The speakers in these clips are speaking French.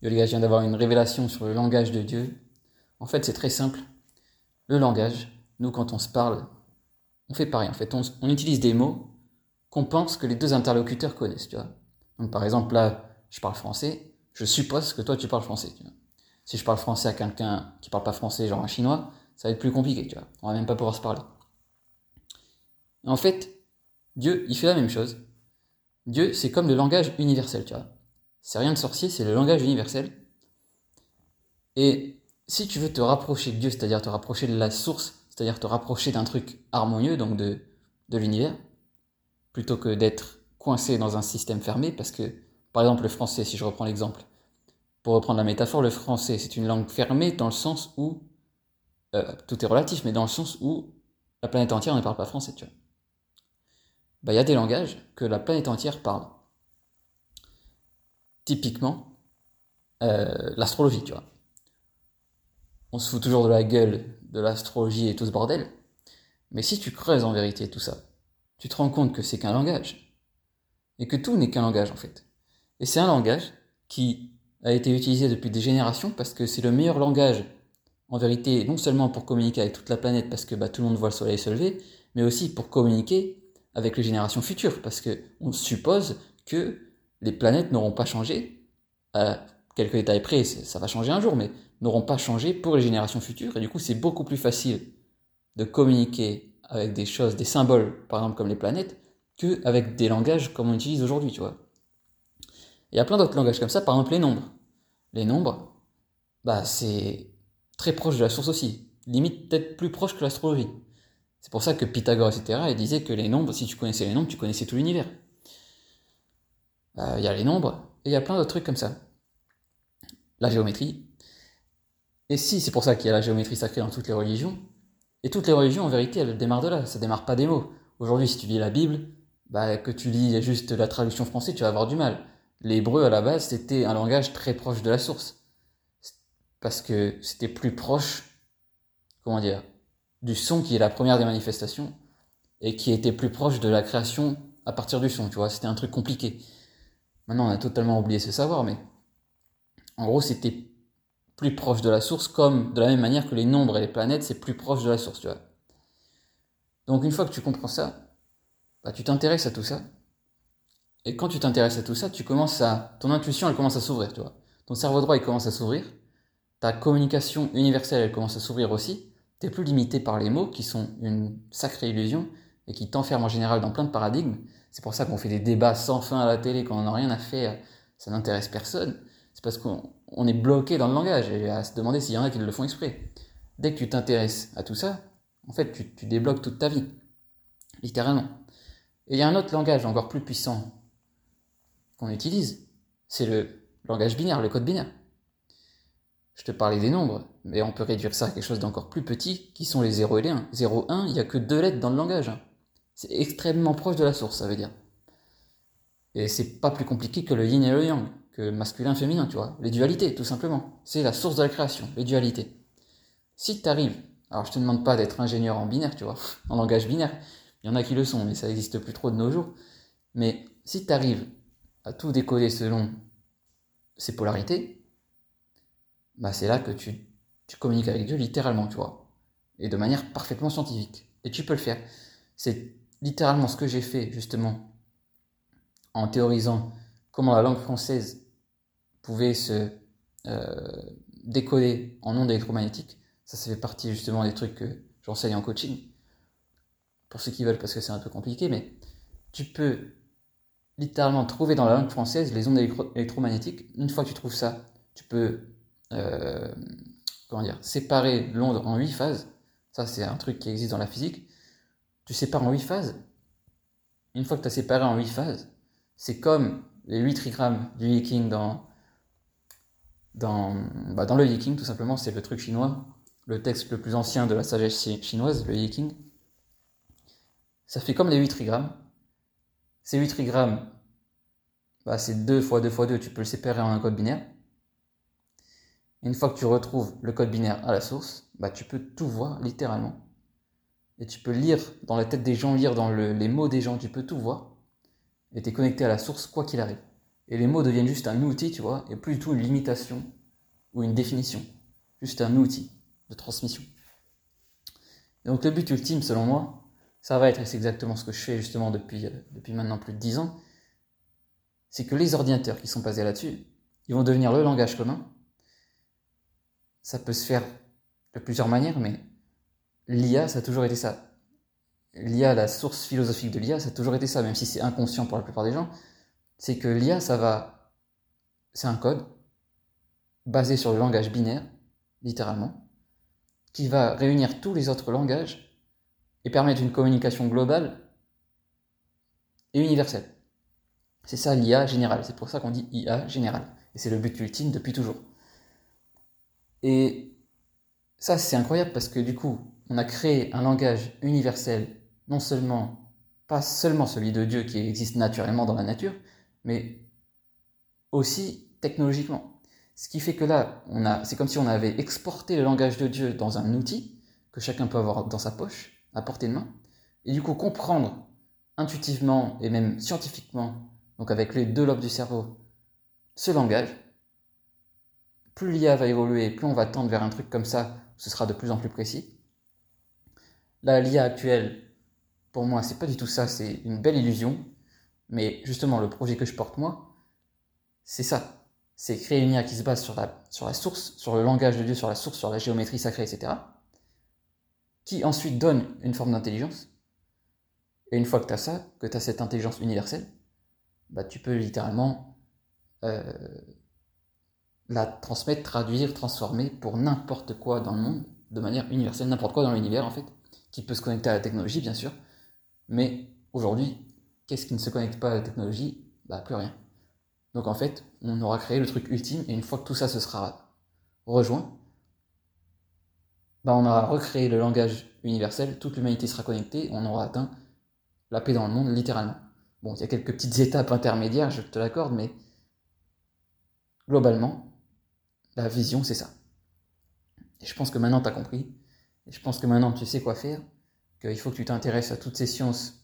Yo les gars, je viens d'avoir une révélation sur le langage de Dieu. En fait, c'est très simple. Le langage, nous, quand on se parle, on fait pareil. En fait, on, utilise des mots qu'on pense que les deux interlocuteurs connaissent, tu vois. Donc, par exemple, là, je parle français. Je suppose que toi, tu parles français, tu vois. Si je parle français à quelqu'un qui parle pas français, genre un chinois, ça va être plus compliqué, tu vois. On va même pas pouvoir se parler. En fait, Dieu, il fait la même chose. Dieu, c'est comme le langage universel, tu vois. C'est rien de sorcier, c'est le langage universel. Et si tu veux te rapprocher de Dieu, c'est-à-dire te rapprocher de la source, c'est-à-dire te rapprocher d'un truc harmonieux, donc de, de l'univers, plutôt que d'être coincé dans un système fermé, parce que, par exemple, le français, si je reprends l'exemple, pour reprendre la métaphore, le français, c'est une langue fermée dans le sens où, euh, tout est relatif, mais dans le sens où la planète entière ne parle pas français, tu vois. Bah, il y a des langages que la planète entière parle typiquement euh, l'astrologie, tu vois. On se fout toujours de la gueule de l'astrologie et tout ce bordel, mais si tu creuses en vérité tout ça, tu te rends compte que c'est qu'un langage, et que tout n'est qu'un langage en fait. Et c'est un langage qui a été utilisé depuis des générations parce que c'est le meilleur langage en vérité, non seulement pour communiquer avec toute la planète parce que bah, tout le monde voit le soleil se lever, mais aussi pour communiquer avec les générations futures parce que on suppose que les planètes n'auront pas changé, à quelques détails près, ça va changer un jour, mais n'auront pas changé pour les générations futures, et du coup c'est beaucoup plus facile de communiquer avec des choses, des symboles, par exemple comme les planètes, qu'avec des langages comme on utilise aujourd'hui, tu vois. Il y a plein d'autres langages comme ça, par exemple les nombres. Les nombres, bah c'est très proche de la source aussi, limite peut-être plus proche que l'astrologie. C'est pour ça que Pythagore, etc., il disait que les nombres, si tu connaissais les nombres, tu connaissais tout l'univers. Euh, il y a les nombres, et il y a plein d'autres trucs comme ça. La géométrie. Et si, c'est pour ça qu'il y a la géométrie sacrée dans toutes les religions, et toutes les religions, en vérité, elles démarrent de là, ça démarre pas des mots. Aujourd'hui, si tu lis la Bible, bah, que tu lis juste la traduction française, tu vas avoir du mal. L'hébreu, à la base, c'était un langage très proche de la source. Parce que c'était plus proche, comment dire, du son qui est la première des manifestations, et qui était plus proche de la création à partir du son, tu vois, c'était un truc compliqué. Maintenant, on a totalement oublié ce savoir, mais en gros, c'était plus proche de la source, comme de la même manière que les nombres et les planètes, c'est plus proche de la source, tu vois. Donc, une fois que tu comprends ça, bah, tu t'intéresses à tout ça. Et quand tu t'intéresses à tout ça, tu commences à, ton intuition, elle commence à s'ouvrir, tu vois. Ton cerveau droit, il commence à s'ouvrir. Ta communication universelle, elle commence à s'ouvrir aussi. T'es plus limité par les mots, qui sont une sacrée illusion, et qui t'enferment en général dans plein de paradigmes. C'est pour ça qu'on fait des débats sans fin à la télé quand on n'a rien à faire, ça n'intéresse personne. C'est parce qu'on est bloqué dans le langage et à se demander s'il y en a qui le font exprès. Dès que tu t'intéresses à tout ça, en fait, tu, débloques toute ta vie. Littéralement. Et il y a un autre langage encore plus puissant qu'on utilise, c'est le langage binaire, le code binaire. Je te parlais des nombres, mais on peut réduire ça à quelque chose d'encore plus petit, qui sont les 0 et les 1. 0, 1, il n'y a que deux lettres dans le langage. C'est extrêmement proche de la source, ça veut dire. Et c'est pas plus compliqué que le yin et le yang, que masculin, féminin, tu vois. Les dualités, tout simplement. C'est la source de la création, les dualités. Si tu arrives, alors je te demande pas d'être ingénieur en binaire, tu vois, en langage binaire, il y en a qui le sont, mais ça n'existe plus trop de nos jours. Mais si tu arrives à tout décoder selon ces polarités, bah c'est là que tu, tu communiques avec Dieu littéralement, tu vois. Et de manière parfaitement scientifique. Et tu peux le faire. C'est littéralement ce que j'ai fait justement en théorisant comment la langue française pouvait se euh, décoder en ondes électromagnétiques. Ça, ça fait partie justement des trucs que j'enseigne en coaching. Pour ceux qui veulent, parce que c'est un peu compliqué, mais tu peux littéralement trouver dans la langue française les ondes électromagnétiques. Une fois que tu trouves ça, tu peux euh, comment dire, séparer l'onde en huit phases. Ça, c'est un truc qui existe dans la physique. Tu sépares en huit phases une fois que tu as séparé en 8 phases, c'est comme les 8 trigrammes du Yiking bah dans le Yiking, tout simplement, c'est le truc chinois, le texte le plus ancien de la sagesse chinoise, le Yiking. Ça fait comme les 8 trigrammes. Ces 8 trigrammes, bah, c'est 2 fois 2 fois 2, tu peux le séparer en un code binaire. une fois que tu retrouves le code binaire à la source, bah, tu peux tout voir littéralement et tu peux lire dans la tête des gens, lire dans les mots des gens, tu peux tout voir, et tu es connecté à la source quoi qu'il arrive. Et les mots deviennent juste un outil, tu vois, et plus du tout une limitation ou une définition. Juste un outil de transmission. donc le but ultime, selon moi, ça va être, et c'est exactement ce que je fais justement depuis, euh, depuis maintenant plus de 10 ans, c'est que les ordinateurs qui sont basés là-dessus, ils vont devenir le langage commun. Ça peut se faire de plusieurs manières, mais l'IA, ça a toujours été ça. L'IA, la source philosophique de l'IA, ça a toujours été ça, même si c'est inconscient pour la plupart des gens. C'est que l'IA, ça va. C'est un code basé sur le langage binaire, littéralement, qui va réunir tous les autres langages et permettre une communication globale et universelle. C'est ça l'IA générale, c'est pour ça qu'on dit IA générale. Et c'est le but ultime depuis toujours. Et ça, c'est incroyable parce que du coup, on a créé un langage universel, non seulement, pas seulement celui de Dieu qui existe naturellement dans la nature, mais aussi technologiquement. Ce qui fait que là, c'est comme si on avait exporté le langage de Dieu dans un outil que chacun peut avoir dans sa poche, à portée de main, et du coup comprendre intuitivement et même scientifiquement, donc avec les deux lobes du cerveau, ce langage, plus l'IA va évoluer, plus on va tendre vers un truc comme ça, ce sera de plus en plus précis. Là, l'IA actuelle, pour moi, c'est pas du tout ça, c'est une belle illusion, mais justement, le projet que je porte moi, c'est ça c'est créer une IA qui se base sur la, sur la source, sur le langage de Dieu, sur la source, sur la géométrie sacrée, etc. Qui ensuite donne une forme d'intelligence. Et une fois que tu as ça, que tu as cette intelligence universelle, bah, tu peux littéralement euh, la transmettre, traduire, transformer pour n'importe quoi dans le monde, de manière universelle, n'importe quoi dans l'univers en fait, qui peut se connecter à la technologie bien sûr. Mais aujourd'hui, qu'est-ce qui ne se connecte pas à la technologie? Bah plus rien. Donc en fait, on aura créé le truc ultime, et une fois que tout ça se sera rejoint, bah on aura recréé le langage universel, toute l'humanité sera connectée, on aura atteint la paix dans le monde, littéralement. Bon, il y a quelques petites étapes intermédiaires, je te l'accorde, mais globalement, la vision, c'est ça. Et je pense que maintenant, tu as compris, je pense que maintenant, tu sais quoi faire, qu'il faut que tu t'intéresses à toutes ces sciences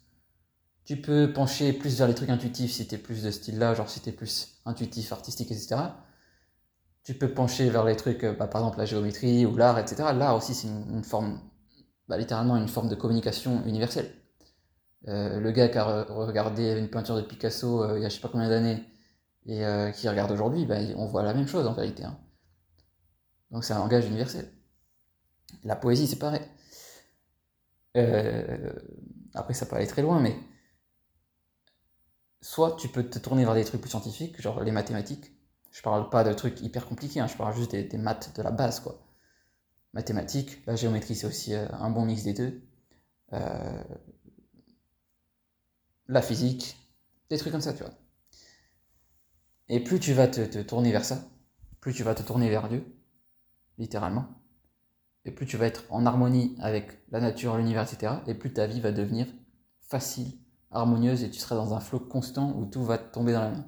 tu peux pencher plus vers les trucs intuitifs si t'es plus de style-là, genre si t'es plus intuitif, artistique, etc. Tu peux pencher vers les trucs, euh, bah, par exemple la géométrie ou l'art, etc. L'art aussi, c'est une, forme, bah, littéralement une forme de communication universelle. Euh, le gars qui a regardé une peinture de Picasso euh, il y a je sais pas combien d'années et qui regarde aujourd'hui, bah, on voit la même chose en vérité. Hein. Donc c'est un langage universel. La poésie, c'est pareil. après, ça peut aller très loin, mais soit tu peux te tourner vers des trucs plus scientifiques, genre les mathématiques. Je parle pas de trucs hyper compliqués, hein, je parle juste des, maths de la base, quoi. Mathématiques, la géométrie, c'est aussi euh, un bon mix des deux. Euh, la physique, des trucs comme ça, tu vois. Et plus tu vas te, tourner vers ça, plus tu vas te tourner vers Dieu, littéralement, et plus tu vas être en harmonie avec la nature, l'univers, etc., et plus ta vie va devenir facile harmonieuse et tu seras dans un flot constant où tout va tomber dans la main.